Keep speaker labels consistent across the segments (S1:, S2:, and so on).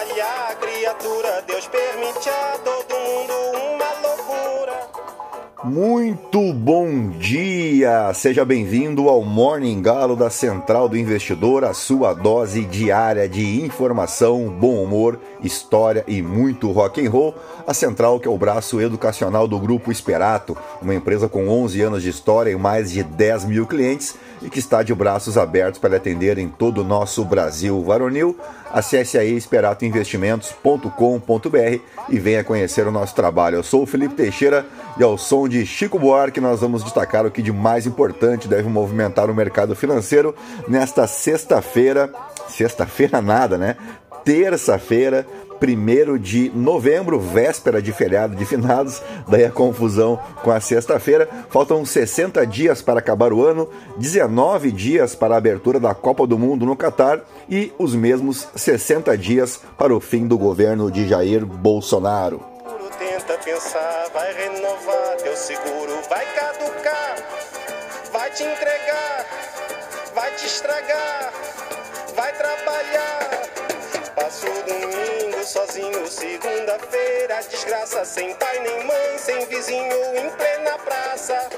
S1: trabalhar, criatura. Deus permite a todo mundo loucura.
S2: Muito bom dia! Seja bem-vindo ao Morning Galo da Central do Investidor, a sua dose diária de informação, bom humor, história e muito rock and roll. A Central, que é o braço educacional do Grupo Esperato, uma empresa com 11 anos de história e mais de 10 mil clientes e que está de braços abertos para atender em todo o nosso Brasil varonil. Acesse aí esperatoinvestimentos.com.br e venha conhecer o nosso trabalho. Eu sou o Felipe Teixeira e ao som de Chico Buarque nós vamos destacar o que de mais importante deve movimentar o mercado financeiro nesta sexta-feira. Sexta-feira nada, né? Terça-feira, 1 de novembro, véspera de feriado de finados, daí a confusão com a sexta-feira. Faltam 60 dias para acabar o ano, 19 dias para a abertura da Copa do Mundo no Catar e os mesmos 60 dias para o fim do governo de Jair Bolsonaro.
S1: Tenta pensar, vai renovar teu seguro, vai caducar, vai te entregar, vai te estragar, vai trabalhar. Passo domingo sozinho, segunda-feira, desgraça, sem pai nem mãe, sem vizinho, em plena praça.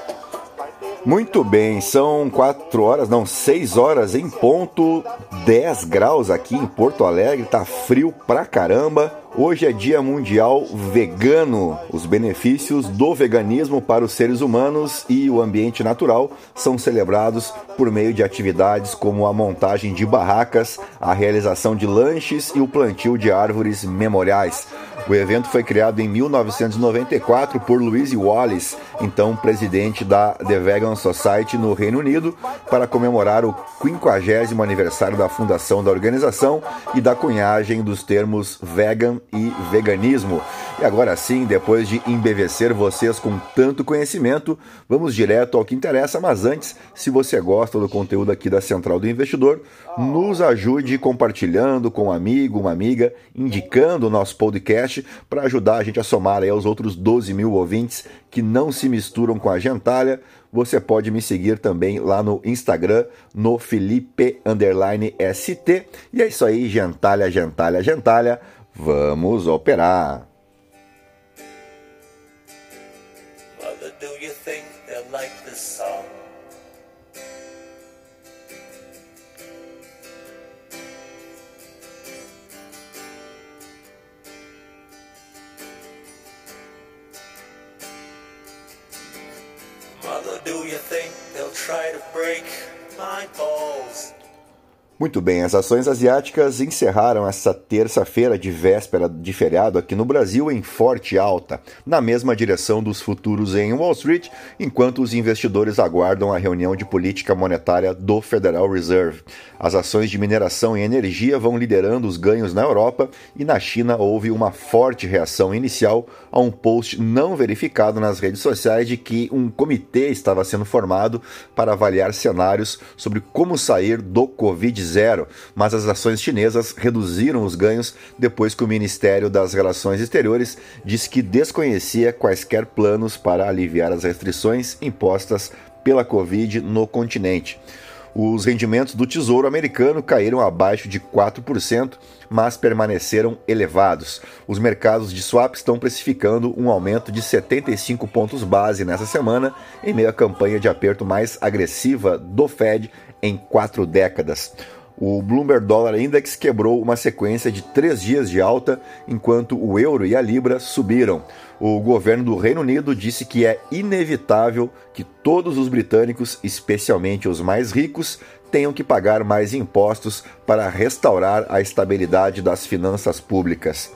S2: Muito bem, são 4 horas, não, 6 horas em ponto, 10 graus aqui em Porto Alegre, tá frio pra caramba. Hoje é Dia Mundial Vegano. Os benefícios do veganismo para os seres humanos e o ambiente natural são celebrados por meio de atividades como a montagem de barracas, a realização de lanches e o plantio de árvores memoriais. O evento foi criado em 1994 por Louise Wallace, então presidente da The Vegan Society no Reino Unido, para comemorar o 50 aniversário da fundação da organização e da cunhagem dos termos vegan e veganismo. E agora sim, depois de embevecer vocês com tanto conhecimento, vamos direto ao que interessa, mas antes, se você gosta do conteúdo aqui da Central do Investidor, nos ajude compartilhando com um amigo, uma amiga, indicando o nosso podcast para ajudar a gente a somar aí aos outros 12 mil ouvintes que não se misturam com a gentalha. Você pode me seguir também lá no Instagram, no Felipe ST. E é isso aí, gentalha, gentalha, gentalha. Vamos operar!
S1: Do you think they'll like this song?
S2: Muito bem, as ações asiáticas encerraram essa terça-feira de véspera de feriado aqui no Brasil em forte alta, na mesma direção dos futuros em Wall Street, enquanto os investidores aguardam a reunião de política monetária do Federal Reserve. As ações de mineração e energia vão liderando os ganhos na Europa e na China houve uma forte reação inicial a um post não verificado nas redes sociais de que um comitê estava sendo formado para avaliar cenários sobre como sair do Covid-19 zero, mas as ações chinesas reduziram os ganhos depois que o Ministério das Relações Exteriores disse que desconhecia quaisquer planos para aliviar as restrições impostas pela Covid no continente. Os rendimentos do Tesouro americano caíram abaixo de 4%, mas permaneceram elevados. Os mercados de swap estão precificando um aumento de 75 pontos base nessa semana, em meio à campanha de aperto mais agressiva do Fed em quatro décadas. O Bloomberg Dollar Index quebrou uma sequência de três dias de alta, enquanto o euro e a libra subiram. O governo do Reino Unido disse que é inevitável que todos os britânicos, especialmente os mais ricos, tenham que pagar mais impostos para restaurar a estabilidade das finanças públicas.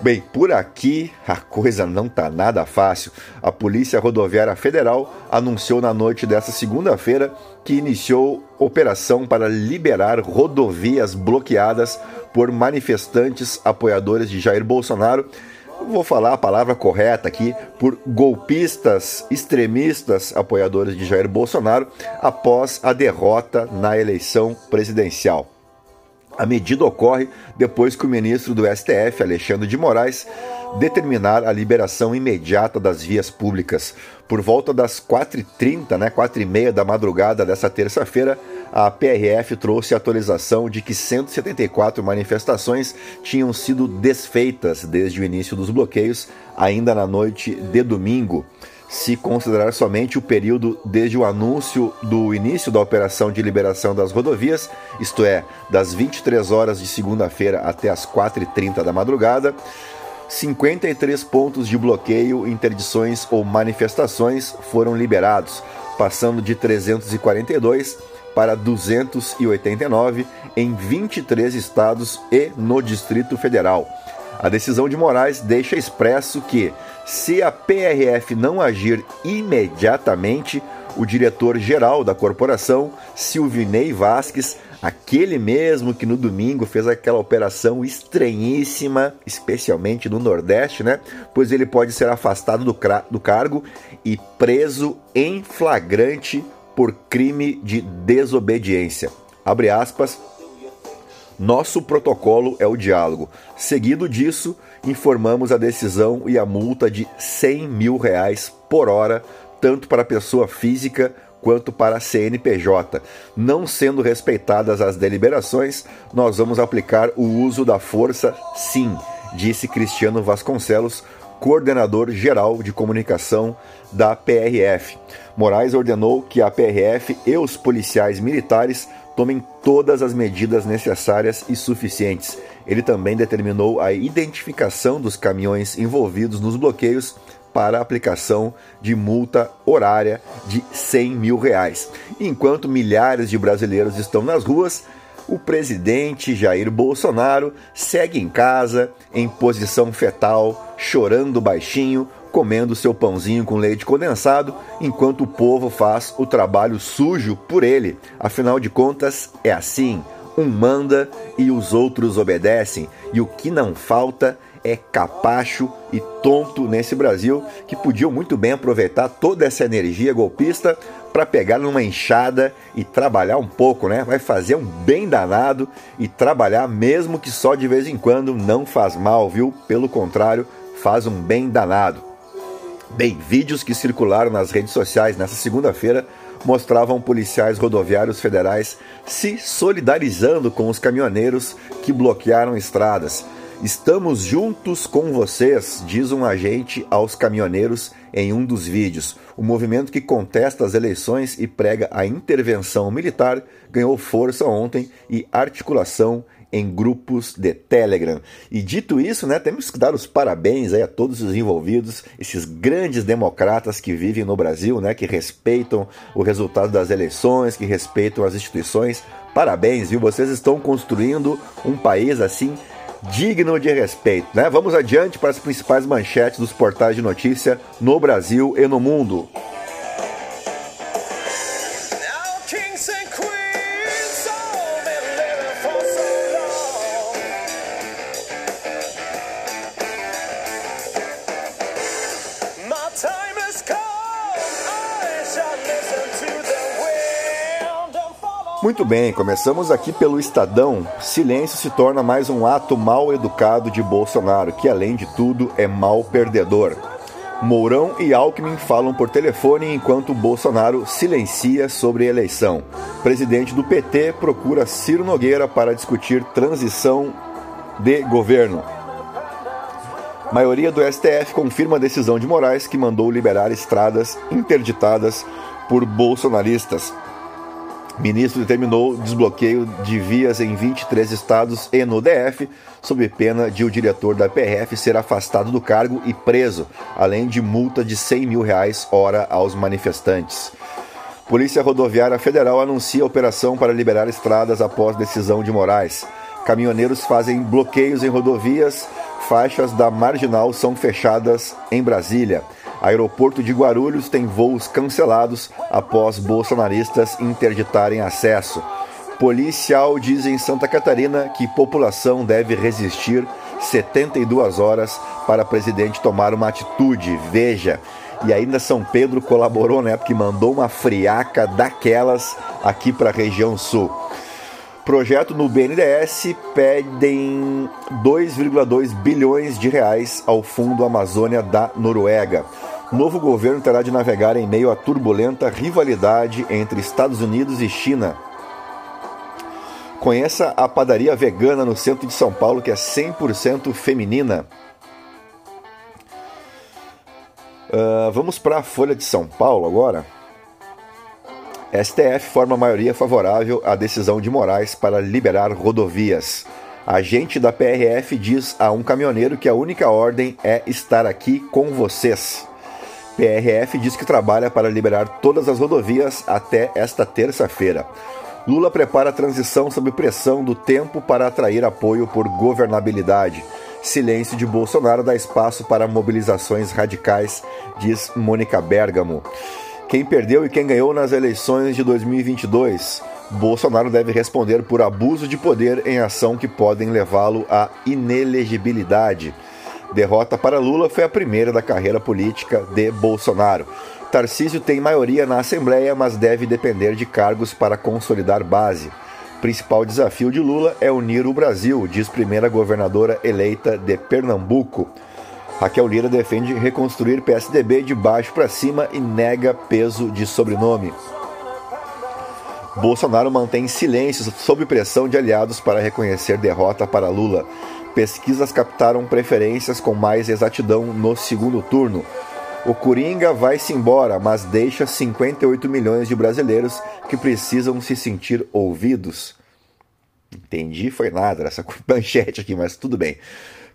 S2: Bem, por aqui a coisa não tá nada fácil. A Polícia Rodoviária Federal anunciou na noite desta segunda-feira que iniciou operação para liberar rodovias bloqueadas por manifestantes apoiadores de Jair Bolsonaro. Vou falar a palavra correta aqui, por golpistas extremistas apoiadores de Jair Bolsonaro após a derrota na eleição presidencial. A medida ocorre depois que o ministro do STF, Alexandre de Moraes, determinar a liberação imediata das vias públicas. Por volta das 4h30, né, 4h30 da madrugada dessa terça-feira, a PRF trouxe a atualização de que 174 manifestações tinham sido desfeitas desde o início dos bloqueios, ainda na noite de domingo. Se considerar somente o período desde o anúncio do início da operação de liberação das rodovias, isto é, das 23 horas de segunda-feira até as 4h30 da madrugada, 53 pontos de bloqueio, interdições ou manifestações foram liberados, passando de 342 para 289 em 23 estados e no Distrito Federal. A decisão de Moraes deixa expresso que, se a PRF não agir imediatamente, o diretor-geral da corporação, Silvinei Vasques, aquele mesmo que no domingo fez aquela operação estranhíssima, especialmente no Nordeste, né? Pois ele pode ser afastado do, do cargo e preso em flagrante por crime de desobediência. Abre aspas, nosso protocolo é o diálogo. Seguido disso, informamos a decisão e a multa de 100 mil reais por hora, tanto para a pessoa física quanto para a CNPJ. Não sendo respeitadas as deliberações, nós vamos aplicar o uso da força sim, disse Cristiano Vasconcelos, coordenador geral de comunicação da PRF. Moraes ordenou que a PRF e os policiais militares tomem todas as medidas necessárias e suficientes. Ele também determinou a identificação dos caminhões envolvidos nos bloqueios para aplicação de multa horária de 100 mil reais. Enquanto milhares de brasileiros estão nas ruas, o presidente Jair Bolsonaro segue em casa, em posição fetal, chorando baixinho, comendo seu pãozinho com leite condensado, enquanto o povo faz o trabalho sujo por ele. Afinal de contas, é assim: um manda e os outros obedecem, e o que não falta é capacho e tonto nesse Brasil que podiam muito bem aproveitar toda essa energia golpista para pegar numa enxada e trabalhar um pouco, né? Vai fazer um bem danado e trabalhar mesmo que só de vez em quando não faz mal, viu? Pelo contrário, faz um bem danado. Bem, vídeos que circularam nas redes sociais nessa segunda-feira mostravam policiais rodoviários federais se solidarizando com os caminhoneiros que bloquearam estradas. Estamos juntos com vocês, diz um agente aos caminhoneiros em um dos vídeos. O movimento que contesta as eleições e prega a intervenção militar ganhou força ontem e articulação em grupos de Telegram. E dito isso, né, temos que dar os parabéns a todos os envolvidos, esses grandes democratas que vivem no Brasil, né, que respeitam o resultado das eleições, que respeitam as instituições. Parabéns, viu? Vocês estão construindo um país assim digno de respeito, né? Vamos adiante para as principais manchetes dos portais de notícia no Brasil e no mundo. Muito bem, começamos aqui pelo Estadão. Silêncio se torna mais um ato mal educado de Bolsonaro, que além de tudo é mal perdedor. Mourão e Alckmin falam por telefone enquanto Bolsonaro silencia sobre eleição. Presidente do PT procura Ciro Nogueira para discutir transição de governo. Maioria do STF confirma a decisão de Moraes que mandou liberar estradas interditadas por bolsonaristas. Ministro determinou desbloqueio de vias em 23 estados e no DF, sob pena de o diretor da PRF ser afastado do cargo e preso, além de multa de 100 mil reais hora aos manifestantes. Polícia Rodoviária Federal anuncia operação para liberar estradas após decisão de Moraes. Caminhoneiros fazem bloqueios em rodovias, faixas da marginal são fechadas em Brasília. Aeroporto de Guarulhos tem voos cancelados após bolsonaristas interditarem acesso. Policial diz em Santa Catarina que população deve resistir 72 horas para presidente tomar uma atitude. Veja. E ainda São Pedro colaborou, né? Porque mandou uma friaca daquelas aqui para a região sul. Projeto no BNDES pedem 2,2 bilhões de reais ao Fundo Amazônia da Noruega. Novo governo terá de navegar em meio à turbulenta rivalidade entre Estados Unidos e China. Conheça a padaria vegana no centro de São Paulo que é 100% feminina. Uh, vamos para a Folha de São Paulo agora. STF forma maioria favorável à decisão de Moraes para liberar rodovias. Agente da PRF diz a um caminhoneiro que a única ordem é estar aqui com vocês. PRF diz que trabalha para liberar todas as rodovias até esta terça-feira. Lula prepara a transição sob pressão do tempo para atrair apoio por governabilidade. Silêncio de Bolsonaro dá espaço para mobilizações radicais, diz Mônica Bergamo. Quem perdeu e quem ganhou nas eleições de 2022? Bolsonaro deve responder por abuso de poder em ação que podem levá-lo à inelegibilidade. Derrota para Lula foi a primeira da carreira política de Bolsonaro. Tarcísio tem maioria na Assembleia, mas deve depender de cargos para consolidar base. Principal desafio de Lula é unir o Brasil, diz primeira governadora eleita de Pernambuco. Raquel Lira defende reconstruir PSDB de baixo para cima e nega peso de sobrenome. Bolsonaro mantém silêncio sob pressão de aliados para reconhecer derrota para Lula. Pesquisas captaram preferências com mais exatidão no segundo turno. O Coringa vai-se embora, mas deixa 58 milhões de brasileiros que precisam se sentir ouvidos. Entendi, foi nada essa manchete aqui, mas tudo bem.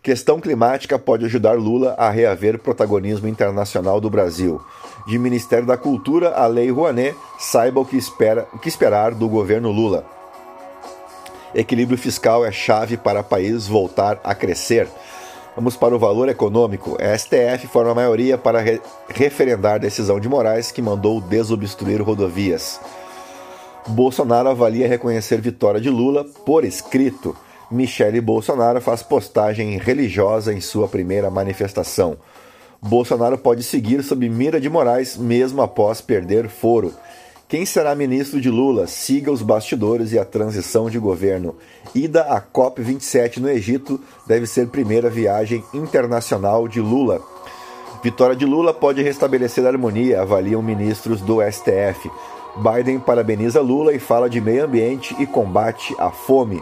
S2: Questão climática pode ajudar Lula a reaver protagonismo internacional do Brasil. De Ministério da Cultura a Lei Rouanet, saiba o que, espera, o que esperar do governo Lula. Equilíbrio fiscal é chave para o país voltar a crescer. Vamos para o valor econômico. A STF forma a maioria para re referendar decisão de Moraes que mandou desobstruir rodovias. Bolsonaro avalia reconhecer vitória de Lula por escrito. Michele Bolsonaro faz postagem religiosa em sua primeira manifestação. Bolsonaro pode seguir sob mira de Moraes mesmo após perder foro. Quem será ministro de Lula? Siga os bastidores e a transição de governo. Ida à COP27 no Egito deve ser primeira viagem internacional de Lula. Vitória de Lula pode restabelecer a harmonia, avaliam ministros do STF. Biden parabeniza Lula e fala de meio ambiente e combate à fome.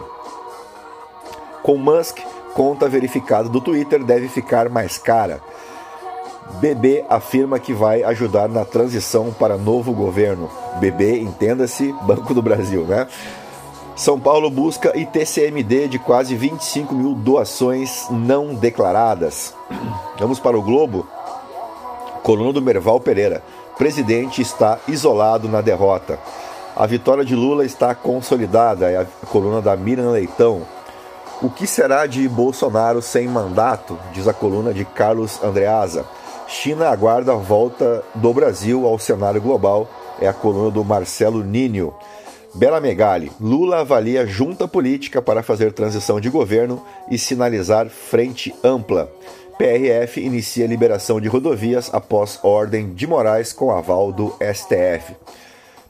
S2: Com Musk, conta verificada do Twitter deve ficar mais cara. BB afirma que vai ajudar na transição para novo governo. BB, entenda-se, Banco do Brasil, né? São Paulo busca ITCMD de quase 25 mil doações não declaradas. Vamos para o Globo. Coluna do Merval Pereira. Presidente está isolado na derrota. A vitória de Lula está consolidada. É a coluna da Miriam Leitão. O que será de Bolsonaro sem mandato? Diz a coluna de Carlos Andreasa. China aguarda a volta do Brasil ao cenário global. É a coluna do Marcelo Ninho. Bela Megali. Lula avalia junta política para fazer transição de governo e sinalizar frente ampla. PRF inicia liberação de rodovias após ordem de Moraes com aval do STF.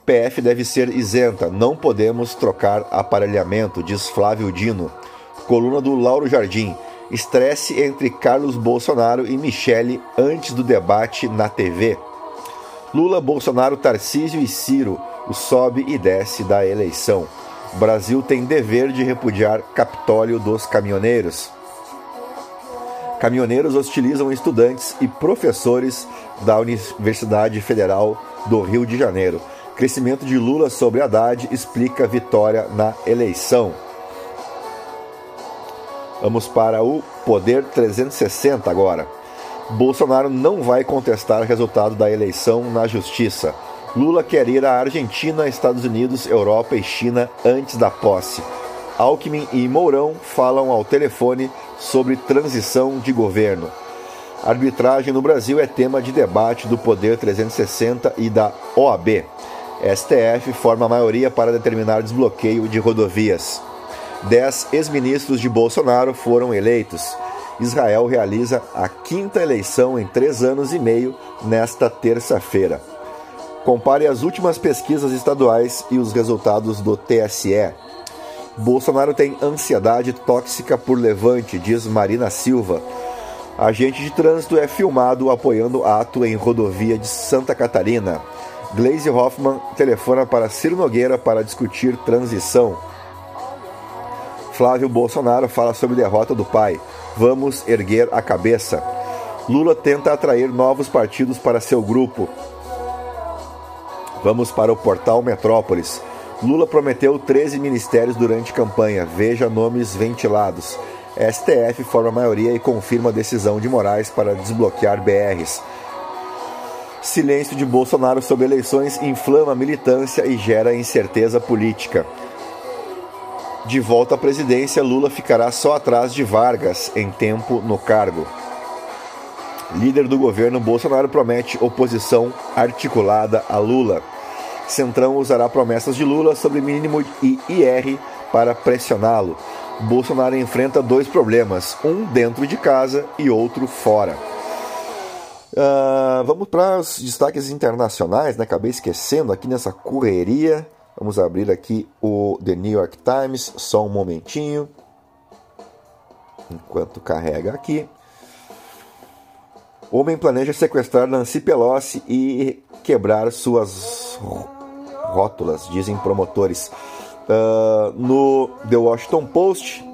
S2: PF deve ser isenta, não podemos trocar aparelhamento, diz Flávio Dino. Coluna do Lauro Jardim. Estresse entre Carlos Bolsonaro e Michele antes do debate na TV. Lula, Bolsonaro, Tarcísio e Ciro, o sobe e desce da eleição. O Brasil tem dever de repudiar Capitólio dos caminhoneiros. Caminhoneiros hostilizam estudantes e professores da Universidade Federal do Rio de Janeiro. Crescimento de Lula sobre Haddad explica vitória na eleição. Vamos para o Poder 360 agora. Bolsonaro não vai contestar o resultado da eleição na justiça. Lula quer ir à Argentina, Estados Unidos, Europa e China antes da posse. Alckmin e Mourão falam ao telefone sobre transição de governo. Arbitragem no Brasil é tema de debate do Poder 360 e da OAB. STF forma a maioria para determinar desbloqueio de rodovias. Dez ex-ministros de Bolsonaro foram eleitos. Israel realiza a quinta eleição em três anos e meio nesta terça-feira. Compare as últimas pesquisas estaduais e os resultados do TSE. Bolsonaro tem ansiedade tóxica por levante, diz Marina Silva. Agente de trânsito é filmado apoiando ato em rodovia de Santa Catarina. Glaze Hoffman telefona para Ciro Nogueira para discutir transição. Flávio Bolsonaro fala sobre derrota do pai. Vamos erguer a cabeça. Lula tenta atrair novos partidos para seu grupo. Vamos para o portal Metrópolis. Lula prometeu 13 ministérios durante campanha. Veja nomes ventilados. STF forma maioria e confirma a decisão de Moraes para desbloquear BRs. Silêncio de Bolsonaro sobre eleições inflama a militância e gera incerteza política. De volta à presidência, Lula ficará só atrás de Vargas em tempo no cargo. Líder do governo, Bolsonaro promete oposição articulada a Lula. Centrão usará promessas de Lula sobre mínimo e IR para pressioná-lo. Bolsonaro enfrenta dois problemas, um dentro de casa e outro fora. Uh, vamos para os destaques internacionais, né? Acabei esquecendo aqui nessa correria. Vamos abrir aqui o The New York Times, só um momentinho. Enquanto carrega aqui. Homem planeja sequestrar Nancy Pelosi e quebrar suas rótulas, dizem promotores. Uh, no The Washington Post,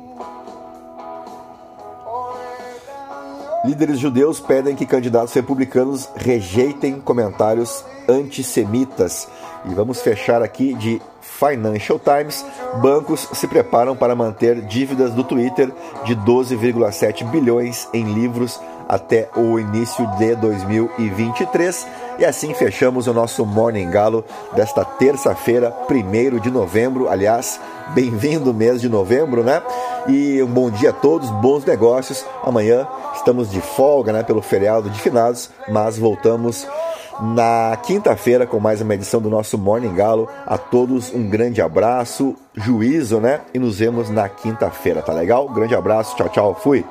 S2: líderes judeus pedem que candidatos republicanos rejeitem comentários antissemitas. E vamos fechar aqui de Financial Times. Bancos se preparam para manter dívidas do Twitter de 12,7 bilhões em livros até o início de 2023. E assim fechamos o nosso Morning Galo desta terça-feira, 1 de novembro. Aliás, bem-vindo mês de novembro, né? E um bom dia a todos, bons negócios. Amanhã estamos de folga, né, pelo feriado de finados, mas voltamos na quinta-feira com mais uma edição do nosso Morning Galo. A todos um grande abraço, juízo, né? E nos vemos na quinta-feira, tá legal? Grande abraço, tchau, tchau, fui!